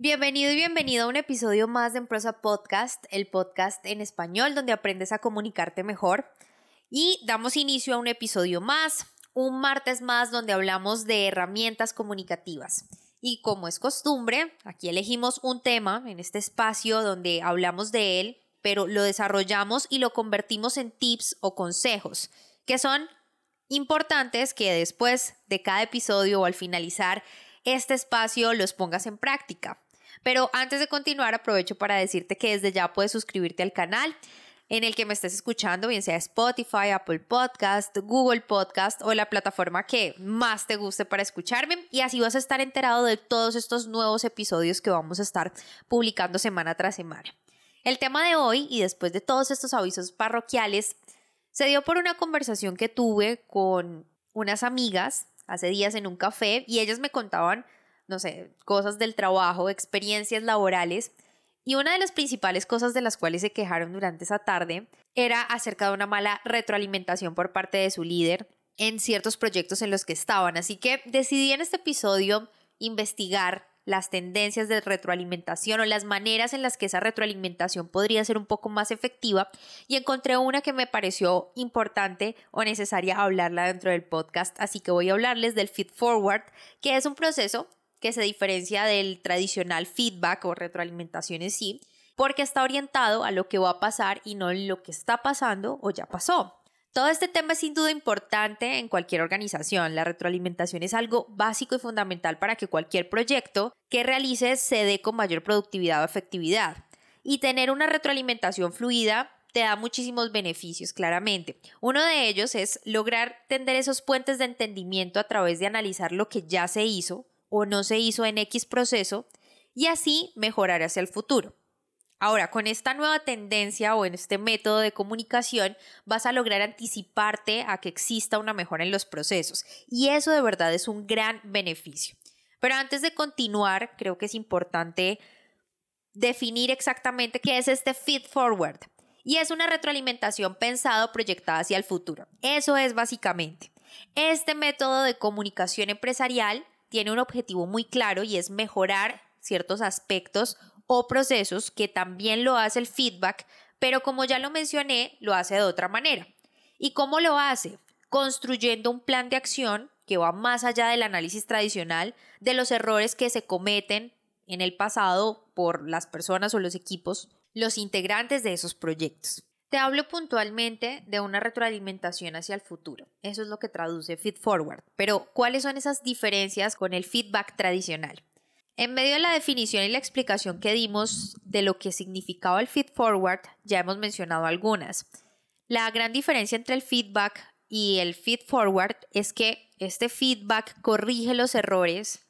Bienvenido y bienvenido a un episodio más de Emprosa Podcast, el podcast en español donde aprendes a comunicarte mejor. Y damos inicio a un episodio más, un martes más donde hablamos de herramientas comunicativas. Y como es costumbre, aquí elegimos un tema en este espacio donde hablamos de él, pero lo desarrollamos y lo convertimos en tips o consejos, que son importantes que después de cada episodio o al finalizar este espacio los pongas en práctica. Pero antes de continuar, aprovecho para decirte que desde ya puedes suscribirte al canal en el que me estés escuchando, bien sea Spotify, Apple Podcast, Google Podcast o la plataforma que más te guste para escucharme y así vas a estar enterado de todos estos nuevos episodios que vamos a estar publicando semana tras semana. El tema de hoy y después de todos estos avisos parroquiales se dio por una conversación que tuve con unas amigas hace días en un café y ellas me contaban, no sé, cosas del trabajo, experiencias laborales y una de las principales cosas de las cuales se quejaron durante esa tarde era acerca de una mala retroalimentación por parte de su líder en ciertos proyectos en los que estaban. Así que decidí en este episodio investigar las tendencias de retroalimentación o las maneras en las que esa retroalimentación podría ser un poco más efectiva y encontré una que me pareció importante o necesaria hablarla dentro del podcast, así que voy a hablarles del feed forward, que es un proceso que se diferencia del tradicional feedback o retroalimentación en sí, porque está orientado a lo que va a pasar y no lo que está pasando o ya pasó. Todo este tema es sin duda importante en cualquier organización. La retroalimentación es algo básico y fundamental para que cualquier proyecto que realices se dé con mayor productividad o efectividad. Y tener una retroalimentación fluida te da muchísimos beneficios, claramente. Uno de ellos es lograr tender esos puentes de entendimiento a través de analizar lo que ya se hizo, o no se hizo en X proceso y así mejorar hacia el futuro. Ahora, con esta nueva tendencia o en este método de comunicación vas a lograr anticiparte a que exista una mejora en los procesos y eso de verdad es un gran beneficio. Pero antes de continuar, creo que es importante definir exactamente qué es este feed forward. Y es una retroalimentación pensada o proyectada hacia el futuro. Eso es básicamente. Este método de comunicación empresarial tiene un objetivo muy claro y es mejorar ciertos aspectos o procesos que también lo hace el feedback, pero como ya lo mencioné, lo hace de otra manera. ¿Y cómo lo hace? Construyendo un plan de acción que va más allá del análisis tradicional de los errores que se cometen en el pasado por las personas o los equipos, los integrantes de esos proyectos. Te hablo puntualmente de una retroalimentación hacia el futuro. Eso es lo que traduce Feed Forward. Pero, ¿cuáles son esas diferencias con el feedback tradicional? En medio de la definición y la explicación que dimos de lo que significaba el feed forward, ya hemos mencionado algunas. La gran diferencia entre el feedback y el feed forward es que este feedback corrige los errores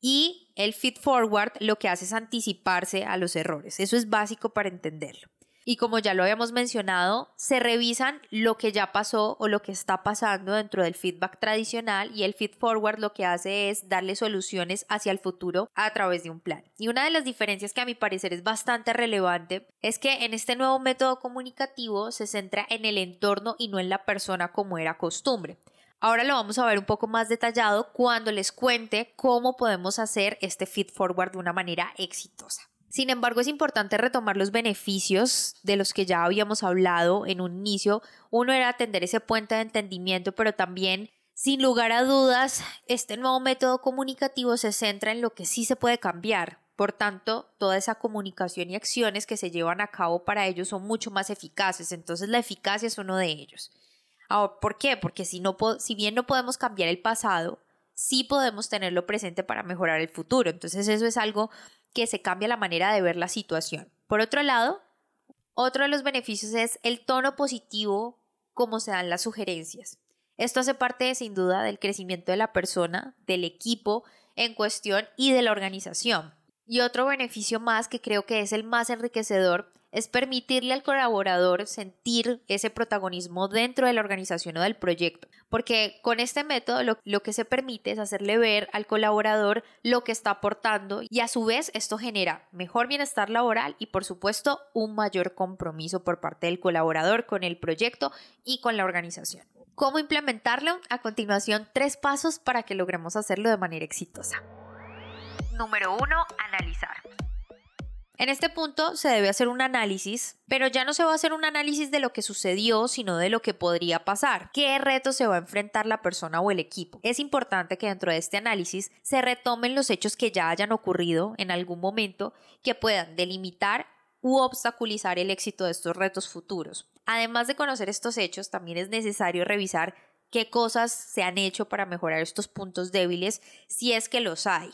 y el feed forward lo que hace es anticiparse a los errores. Eso es básico para entenderlo. Y como ya lo habíamos mencionado, se revisan lo que ya pasó o lo que está pasando dentro del feedback tradicional y el feed forward lo que hace es darle soluciones hacia el futuro a través de un plan. Y una de las diferencias que a mi parecer es bastante relevante es que en este nuevo método comunicativo se centra en el entorno y no en la persona como era costumbre. Ahora lo vamos a ver un poco más detallado cuando les cuente cómo podemos hacer este feed forward de una manera exitosa. Sin embargo, es importante retomar los beneficios de los que ya habíamos hablado en un inicio. Uno era atender ese puente de entendimiento, pero también, sin lugar a dudas, este nuevo método comunicativo se centra en lo que sí se puede cambiar. Por tanto, toda esa comunicación y acciones que se llevan a cabo para ellos son mucho más eficaces. Entonces, la eficacia es uno de ellos. Ahora, ¿por qué? Porque si, no si bien no podemos cambiar el pasado, sí podemos tenerlo presente para mejorar el futuro. Entonces, eso es algo que se cambia la manera de ver la situación. Por otro lado, otro de los beneficios es el tono positivo como se dan las sugerencias. Esto hace parte sin duda del crecimiento de la persona, del equipo en cuestión y de la organización. Y otro beneficio más que creo que es el más enriquecedor es permitirle al colaborador sentir ese protagonismo dentro de la organización o del proyecto, porque con este método lo, que se permite es hacerle ver al colaborador lo que está aportando y a su vez esto genera mejor bienestar laboral y por supuesto un mayor compromiso por parte del colaborador con el proyecto y con la organización. ¿Cómo implementarlo? A continuación, tres pasos para que logremos hacerlo de manera exitosa. Número 1. Analizar. En este punto se debe hacer un análisis, pero ya no se va a hacer un análisis de lo que sucedió, sino de lo que podría pasar. ¿Qué retos se va a enfrentar la persona o el equipo? Es importante que dentro de este análisis se retomen los hechos que ya hayan ocurrido en algún momento que puedan delimitar u obstaculizar el éxito de estos retos futuros. Además de conocer estos hechos, también es necesario revisar qué cosas se han hecho para mejorar estos puntos débiles si es que los hay.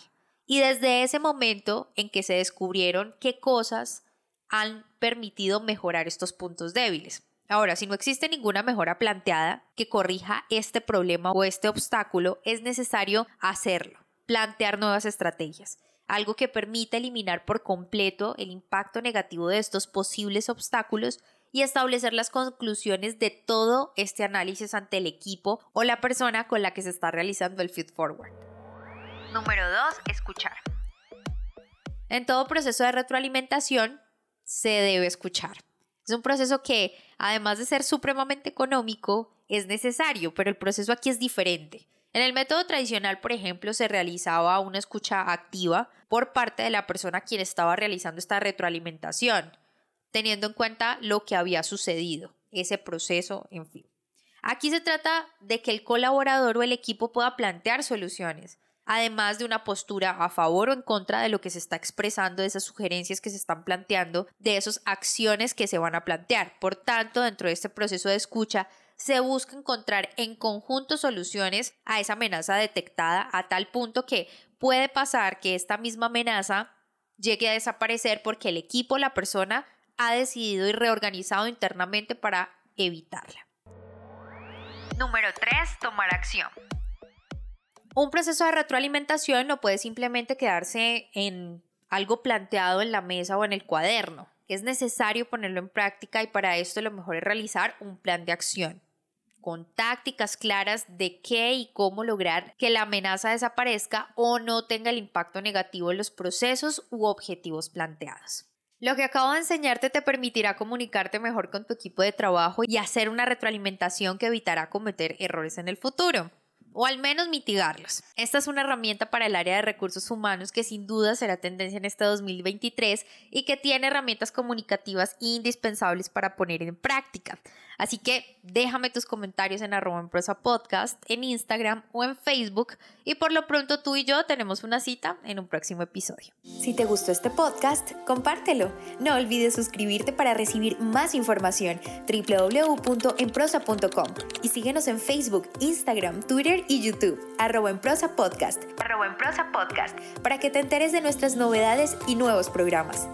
Y desde ese momento en que se descubrieron qué cosas han permitido mejorar estos puntos débiles. Ahora, si no existe ninguna mejora planteada que corrija este problema o este obstáculo, es necesario hacerlo, plantear nuevas estrategias, algo que permita eliminar por completo el impacto negativo de estos posibles obstáculos y establecer las conclusiones de todo este análisis ante el equipo o la persona con la que se está realizando el feed forward. Número 2. Escuchar. En todo proceso de retroalimentación se debe escuchar. Es un proceso que, además de ser supremamente económico, es necesario, pero el proceso aquí es diferente. En el método tradicional, por ejemplo, se realizaba una escucha activa por parte de la persona quien estaba realizando esta retroalimentación, teniendo en cuenta lo que había sucedido, ese proceso, en fin. Aquí se trata de que el colaborador o el equipo pueda plantear soluciones, además de una postura a favor o en contra de lo que se está expresando, de esas sugerencias que se están planteando, de esas acciones que se van a plantear. Por tanto, dentro de este proceso de escucha, se busca encontrar en conjunto soluciones a esa amenaza detectada a tal punto que puede pasar que esta misma amenaza llegue a desaparecer porque el equipo, la persona, ha decidido y reorganizado internamente para evitarla. Número 3. Tomar acción. Un proceso de retroalimentación no puede simplemente quedarse en algo planteado en la mesa o en el cuaderno. Es necesario ponerlo en práctica y para esto lo mejor es realizar un plan de acción con tácticas claras de qué y cómo lograr que la amenaza desaparezca o no tenga el impacto negativo en los procesos u objetivos planteados. Lo que acabo de enseñarte te permitirá comunicarte mejor con tu equipo de trabajo y hacer una retroalimentación que evitará cometer errores en el futuro o al menos mitigarlos. Esta es una herramienta para el área de recursos humanos que sin duda será tendencia en este 2023 y que tiene herramientas comunicativas indispensables para poner en práctica. Así que déjame tus comentarios en arroba en podcast, en Instagram o en Facebook y por lo pronto tú y yo tenemos una cita en un próximo episodio. Si te gustó este podcast, compártelo. No olvides suscribirte para recibir más información www.enprosa.com y síguenos en Facebook, Instagram, Twitter y YouTube, arroba prosa podcast, arroba prosa podcast, para que te enteres de nuestras novedades y nuevos programas.